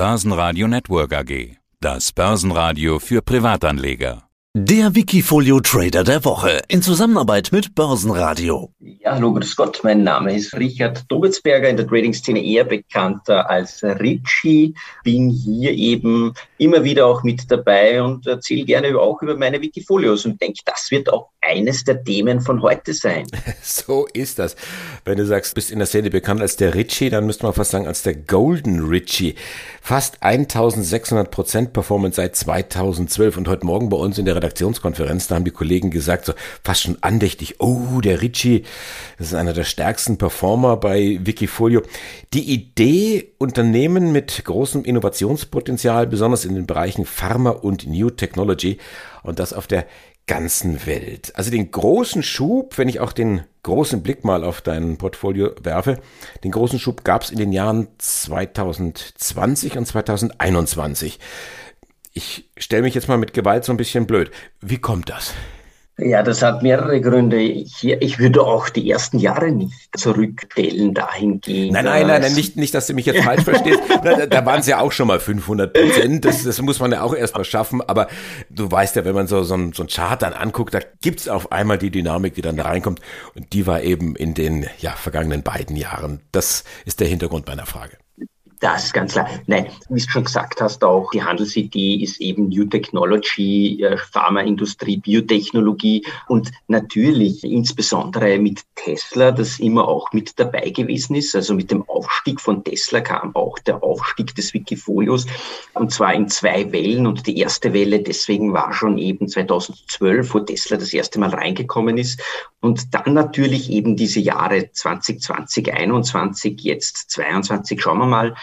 Börsenradio Network AG. Das Börsenradio für Privatanleger. Der Wikifolio Trader der Woche in Zusammenarbeit mit Börsenradio. Ja, hallo, grüß Gott. Mein Name ist Richard Dobitzberger, in der Trading-Szene eher bekannter als Richie. Bin hier eben immer wieder auch mit dabei und erzähle gerne auch über meine Wikifolios und denke, das wird auch eines der Themen von heute sein. So ist das. Wenn du sagst, bist in der Szene bekannt als der Richie, dann müsste man fast sagen als der Golden Richie. Fast 1600 Prozent Performance seit 2012 und heute Morgen bei uns in der Redaktionskonferenz, da haben die Kollegen gesagt, so fast schon andächtig, oh, der Richie, das ist einer der stärksten Performer bei Wikifolio. Die Idee, Unternehmen mit großem Innovationspotenzial, besonders in den Bereichen Pharma und New Technology, und das auf der ganzen Welt. Also den großen Schub, wenn ich auch den großen Blick mal auf dein Portfolio werfe, den großen Schub gab es in den Jahren 2020 und 2021. Ich stelle mich jetzt mal mit Gewalt so ein bisschen blöd. Wie kommt das? Ja, das hat mehrere Gründe. Ich, ich würde auch die ersten Jahre nicht zurückstellen dahingehend. Nein, nein, nein, nein nicht, nicht, dass du mich jetzt falsch verstehst. da, da waren es ja auch schon mal 500 Prozent. Das, das muss man ja auch erst mal schaffen. Aber du weißt ja, wenn man so, so, ein, so ein Chart dann anguckt, da gibt's auf einmal die Dynamik, die dann da reinkommt. Und die war eben in den ja, vergangenen beiden Jahren. Das ist der Hintergrund meiner Frage. Das ist ganz klar. Nein, wie du schon gesagt hast, auch die Handelsidee ist eben New Technology, äh, Pharmaindustrie, Biotechnologie und natürlich insbesondere mit Tesla, das immer auch mit dabei gewesen ist. Also mit dem Aufstieg von Tesla kam auch der Aufstieg des Wikifolios und zwar in zwei Wellen und die erste Welle deswegen war schon eben 2012, wo Tesla das erste Mal reingekommen ist und dann natürlich eben diese Jahre 2020, 21, jetzt 22, schauen wir mal,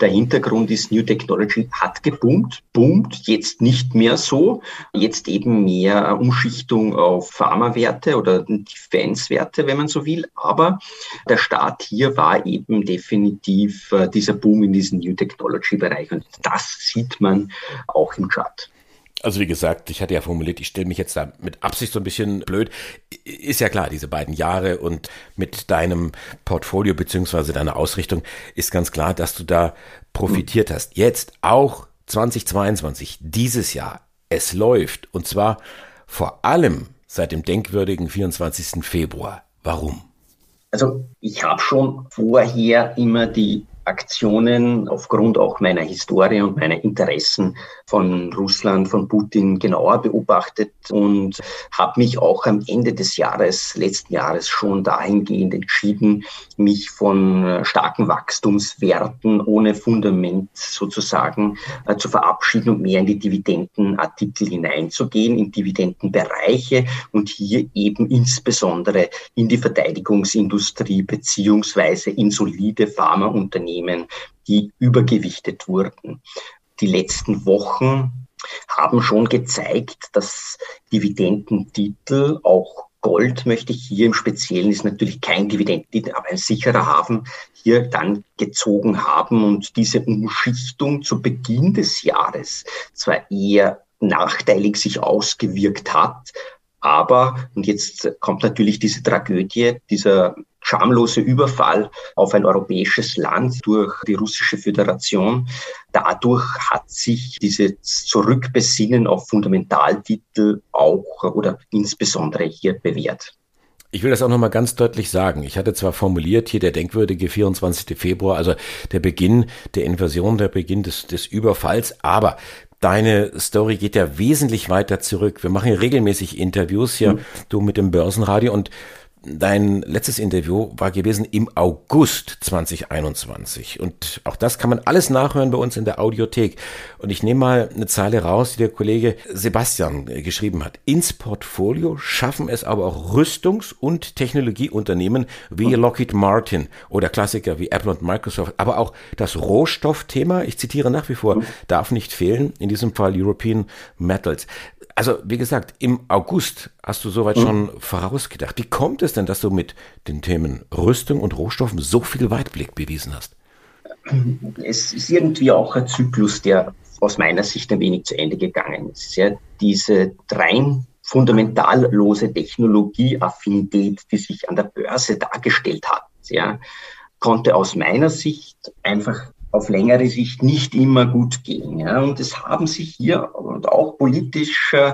der Hintergrund ist, New Technology hat geboomt, boomt jetzt nicht mehr so, jetzt eben mehr Umschichtung auf Pharmawerte oder Defense-Werte, wenn man so will. Aber der Start hier war eben definitiv äh, dieser Boom in diesem New Technology-Bereich und das sieht man auch im Chart. Also wie gesagt, ich hatte ja formuliert, ich stelle mich jetzt da mit Absicht so ein bisschen blöd. Ist ja klar, diese beiden Jahre und mit deinem Portfolio beziehungsweise deiner Ausrichtung ist ganz klar, dass du da profitiert hast. Jetzt auch 2022, dieses Jahr, es läuft und zwar vor allem seit dem denkwürdigen 24. Februar. Warum? Also ich habe schon vorher immer die Aktionen aufgrund auch meiner Historie und meiner Interessen von Russland, von Putin genauer beobachtet und habe mich auch am Ende des Jahres, letzten Jahres schon dahingehend entschieden, mich von starken Wachstumswerten ohne Fundament sozusagen äh, zu verabschieden und mehr in die Dividendenartikel hineinzugehen, in Dividendenbereiche und hier eben insbesondere in die Verteidigungsindustrie beziehungsweise in solide Pharmaunternehmen Unternehmen, die übergewichtet wurden. Die letzten Wochen haben schon gezeigt, dass Dividendentitel, auch Gold möchte ich hier im Speziellen, ist natürlich kein Dividendentitel, aber ein sicherer Hafen, hier dann gezogen haben und diese Umschichtung zu Beginn des Jahres zwar eher nachteilig sich ausgewirkt hat, aber, und jetzt kommt natürlich diese Tragödie, dieser schamlose Überfall auf ein europäisches Land durch die russische Föderation. Dadurch hat sich dieses Zurückbesinnen auf Fundamentaltitel auch oder insbesondere hier bewährt. Ich will das auch nochmal ganz deutlich sagen. Ich hatte zwar formuliert hier der denkwürdige 24. Februar, also der Beginn der Invasion, der Beginn des, des Überfalls, aber Deine Story geht ja wesentlich weiter zurück. Wir machen ja regelmäßig Interviews hier, mhm. du mit dem Börsenradio und Dein letztes Interview war gewesen im August 2021 und auch das kann man alles nachhören bei uns in der Audiothek. Und ich nehme mal eine Zeile raus, die der Kollege Sebastian geschrieben hat. Ins Portfolio schaffen es aber auch Rüstungs- und Technologieunternehmen wie Lockheed Martin oder Klassiker wie Apple und Microsoft, aber auch das Rohstoffthema, ich zitiere nach wie vor, darf nicht fehlen, in diesem Fall European Metals. Also, wie gesagt, im August hast du soweit mhm. schon vorausgedacht. Wie kommt es denn, dass du mit den Themen Rüstung und Rohstoffen so viel Weitblick bewiesen hast? Es ist irgendwie auch ein Zyklus, der aus meiner Sicht ein wenig zu Ende gegangen ist. Ja, diese rein fundamentallose Technologieaffinität, die sich an der Börse dargestellt hat, ja, konnte aus meiner Sicht einfach auf längere Sicht nicht immer gut gehen. Ja. Und es haben sich hier und auch politisch äh,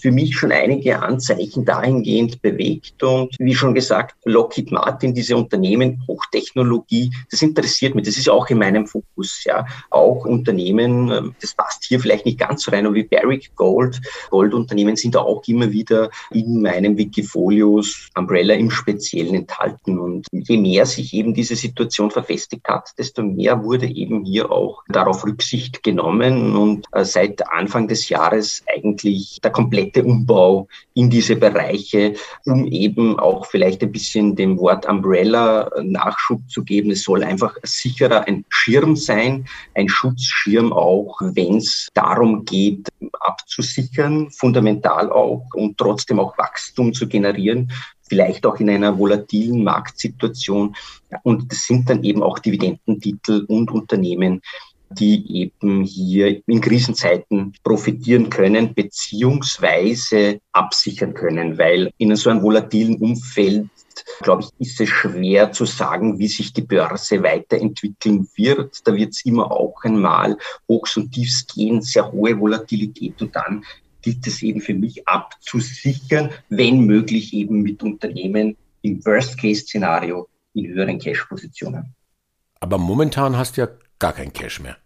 für mich schon einige Anzeichen dahingehend bewegt. Und wie schon gesagt, Lockheed Martin, diese Unternehmen, Hochtechnologie, das interessiert mich. Das ist auch in meinem Fokus. Ja. Auch Unternehmen, äh, das passt hier vielleicht nicht ganz so rein, aber wie Barrick Gold, Goldunternehmen sind auch immer wieder in meinem Wikifolios Umbrella im Speziellen enthalten. Und je mehr sich eben diese Situation verfestigt hat, desto mehr wurde eben eben hier auch darauf Rücksicht genommen und äh, seit Anfang des Jahres eigentlich der komplette Umbau in diese Bereiche, um eben auch vielleicht ein bisschen dem Wort Umbrella Nachschub zu geben. Es soll einfach sicherer ein Schirm sein, ein Schutzschirm auch, wenn es darum geht, abzusichern, fundamental auch und trotzdem auch Wachstum zu generieren vielleicht auch in einer volatilen Marktsituation. Und das sind dann eben auch Dividendentitel und Unternehmen, die eben hier in Krisenzeiten profitieren können beziehungsweise absichern können, weil in so einem volatilen Umfeld glaube ich, ist es schwer zu sagen, wie sich die Börse weiterentwickeln wird. Da wird es immer auch einmal Hochs und Tiefs gehen, sehr hohe Volatilität und dann gilt es eben für mich abzusichern, wenn möglich eben mit Unternehmen im Worst-Case-Szenario in höheren Cash-Positionen. Aber momentan hast du ja gar kein Cash mehr.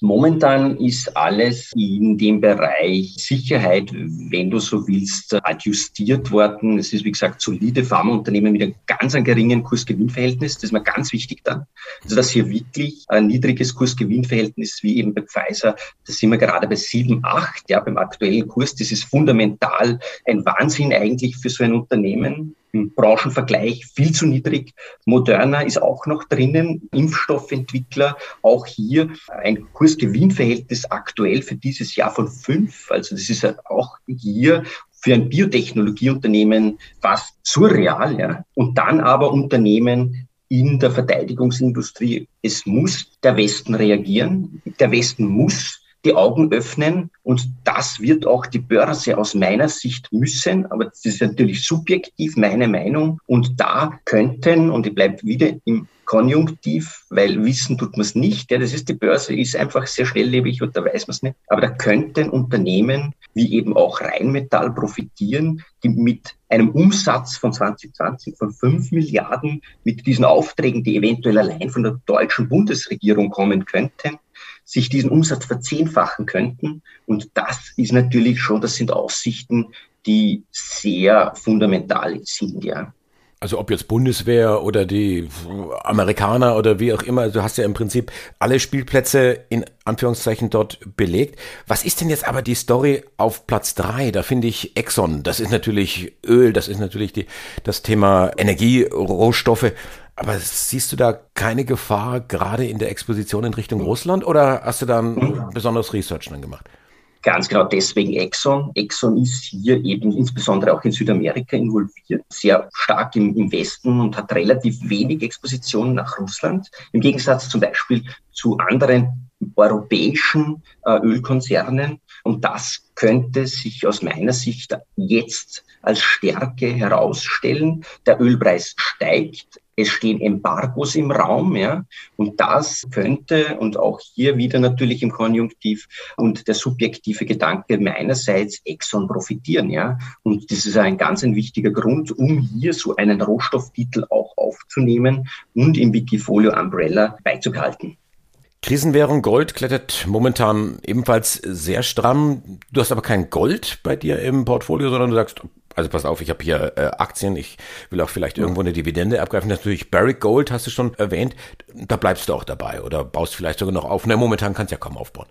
Momentan ist alles in dem Bereich Sicherheit, wenn du so willst, adjustiert worden. Es ist, wie gesagt, solide Pharmaunternehmen mit einem ganz geringen Kurs-Gewinn-Verhältnis. Das ist mir ganz wichtig dann. Also, dass hier wirklich ein niedriges Kurs-Gewinn-Verhältnis, wie eben bei Pfizer, da sind wir gerade bei 7, 8, ja, beim aktuellen Kurs. Das ist fundamental ein Wahnsinn eigentlich für so ein Unternehmen im Branchenvergleich viel zu niedrig. Moderna ist auch noch drinnen, Impfstoffentwickler, auch hier ein Kursgewinnverhältnis aktuell für dieses Jahr von fünf. Also das ist auch hier für ein Biotechnologieunternehmen fast surreal. Ja. Und dann aber Unternehmen, in der Verteidigungsindustrie. Es muss der Westen reagieren. Der Westen muss die Augen öffnen und das wird auch die Börse aus meiner Sicht müssen, aber das ist natürlich subjektiv meine Meinung und da könnten, und ich bleibe wieder im Konjunktiv, weil wissen tut man es nicht. Ja, das ist die Börse, ist einfach sehr schnelllebig und da weiß man es nicht. Aber da könnten Unternehmen wie eben auch Rheinmetall profitieren, die mit einem Umsatz von 2020 von 5 Milliarden mit diesen Aufträgen, die eventuell allein von der deutschen Bundesregierung kommen könnten, sich diesen Umsatz verzehnfachen könnten. Und das ist natürlich schon, das sind Aussichten, die sehr fundamental sind, ja. Also ob jetzt Bundeswehr oder die Amerikaner oder wie auch immer, du hast ja im Prinzip alle Spielplätze in Anführungszeichen dort belegt. Was ist denn jetzt aber die Story auf Platz drei? Da finde ich Exxon, das ist natürlich Öl, das ist natürlich die, das Thema Energierohstoffe. Aber siehst du da keine Gefahr gerade in der Exposition in Richtung Russland oder hast du da ein mhm. besonderes Research dann gemacht? Ganz genau deswegen Exxon. Exxon ist hier eben insbesondere auch in Südamerika involviert, sehr stark im, im Westen und hat relativ wenig Exposition nach Russland. Im Gegensatz zum Beispiel zu anderen europäischen äh, Ölkonzernen. Und das könnte sich aus meiner Sicht jetzt als Stärke herausstellen. Der Ölpreis steigt. Es stehen Embargos im Raum, ja, und das könnte und auch hier wieder natürlich im Konjunktiv und der subjektive Gedanke meinerseits Exxon profitieren, ja, und das ist ein ganz ein wichtiger Grund, um hier so einen Rohstofftitel auch aufzunehmen und im Wikifolio Umbrella beizubehalten. Krisenwährung Gold klettert momentan ebenfalls sehr stramm. Du hast aber kein Gold bei dir im Portfolio, sondern du sagst, also pass auf, ich habe hier äh, Aktien, ich will auch vielleicht irgendwo eine Dividende abgreifen. Natürlich Barrick Gold hast du schon erwähnt, da bleibst du auch dabei oder baust vielleicht sogar noch auf. Na, momentan kannst du ja kaum aufbauen.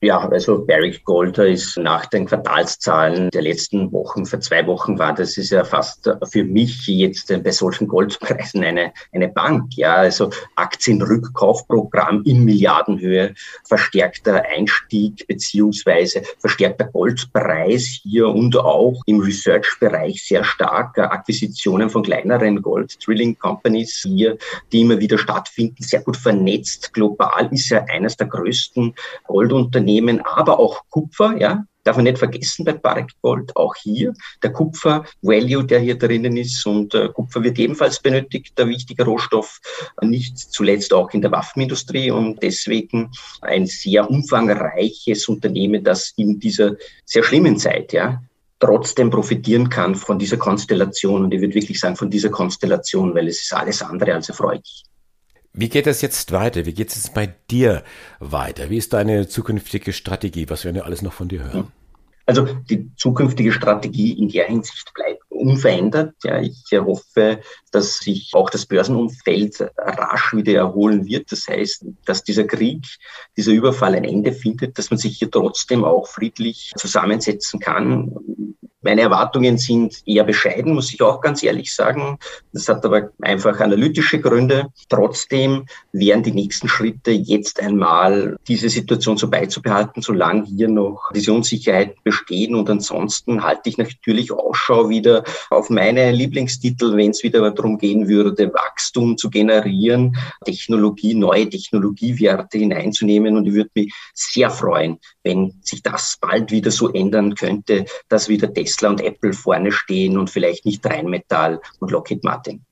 Ja, also Barrick Golder ist nach den Quartalszahlen der letzten Wochen, vor zwei Wochen war das ist ja fast für mich jetzt bei solchen Goldpreisen eine, eine Bank. Ja, also Aktienrückkaufprogramm in Milliardenhöhe, verstärkter Einstieg beziehungsweise verstärkter Goldpreis hier und auch im Research-Bereich sehr stark Akquisitionen von kleineren Gold-Drilling-Companies hier, die immer wieder stattfinden, sehr gut vernetzt. Global ist ja eines der größten Goldunternehmen Unternehmen, aber auch Kupfer, ja, darf man nicht vergessen bei Barrick Gold, auch hier der Kupfer-Value, der hier drinnen ist. Und äh, Kupfer wird ebenfalls benötigt, der wichtige Rohstoff, nicht zuletzt auch in der Waffenindustrie. Und deswegen ein sehr umfangreiches Unternehmen, das in dieser sehr schlimmen Zeit, ja, trotzdem profitieren kann von dieser Konstellation. Und ich würde wirklich sagen, von dieser Konstellation, weil es ist alles andere als erfreulich. Wie geht es jetzt weiter? Wie geht es jetzt bei dir weiter? Wie ist deine zukünftige Strategie? Was werden wir alles noch von dir hören? Also die zukünftige Strategie in der Hinsicht bleibt unverändert. Ja, ich hoffe, dass sich auch das Börsenumfeld rasch wieder erholen wird. Das heißt, dass dieser Krieg, dieser Überfall ein Ende findet, dass man sich hier trotzdem auch friedlich zusammensetzen kann meine Erwartungen sind eher bescheiden, muss ich auch ganz ehrlich sagen. Das hat aber einfach analytische Gründe. Trotzdem wären die nächsten Schritte jetzt einmal diese Situation so beizubehalten, solange hier noch diese Unsicherheiten bestehen. Und ansonsten halte ich natürlich Ausschau wieder auf meine Lieblingstitel, wenn es wieder darum gehen würde, Wachstum zu generieren, Technologie, neue Technologiewerte hineinzunehmen. Und ich würde mich sehr freuen, wenn sich das bald wieder so ändern könnte, dass wieder Tesla und Apple vorne stehen und vielleicht nicht Rheinmetall und Lockheed Martin.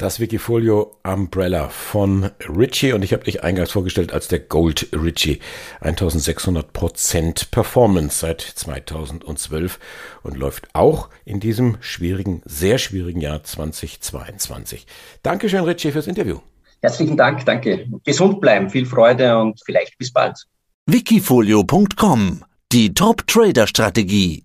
Das Wikifolio Umbrella von Ritchie und ich habe dich eingangs vorgestellt als der Gold Ritchie. 1600 Prozent Performance seit 2012 und läuft auch in diesem schwierigen, sehr schwierigen Jahr 2022. Dankeschön Ritchie fürs Interview. Herzlichen Dank, danke. Gesund bleiben, viel Freude und vielleicht bis bald. Wikifolio.com Die Top Trader Strategie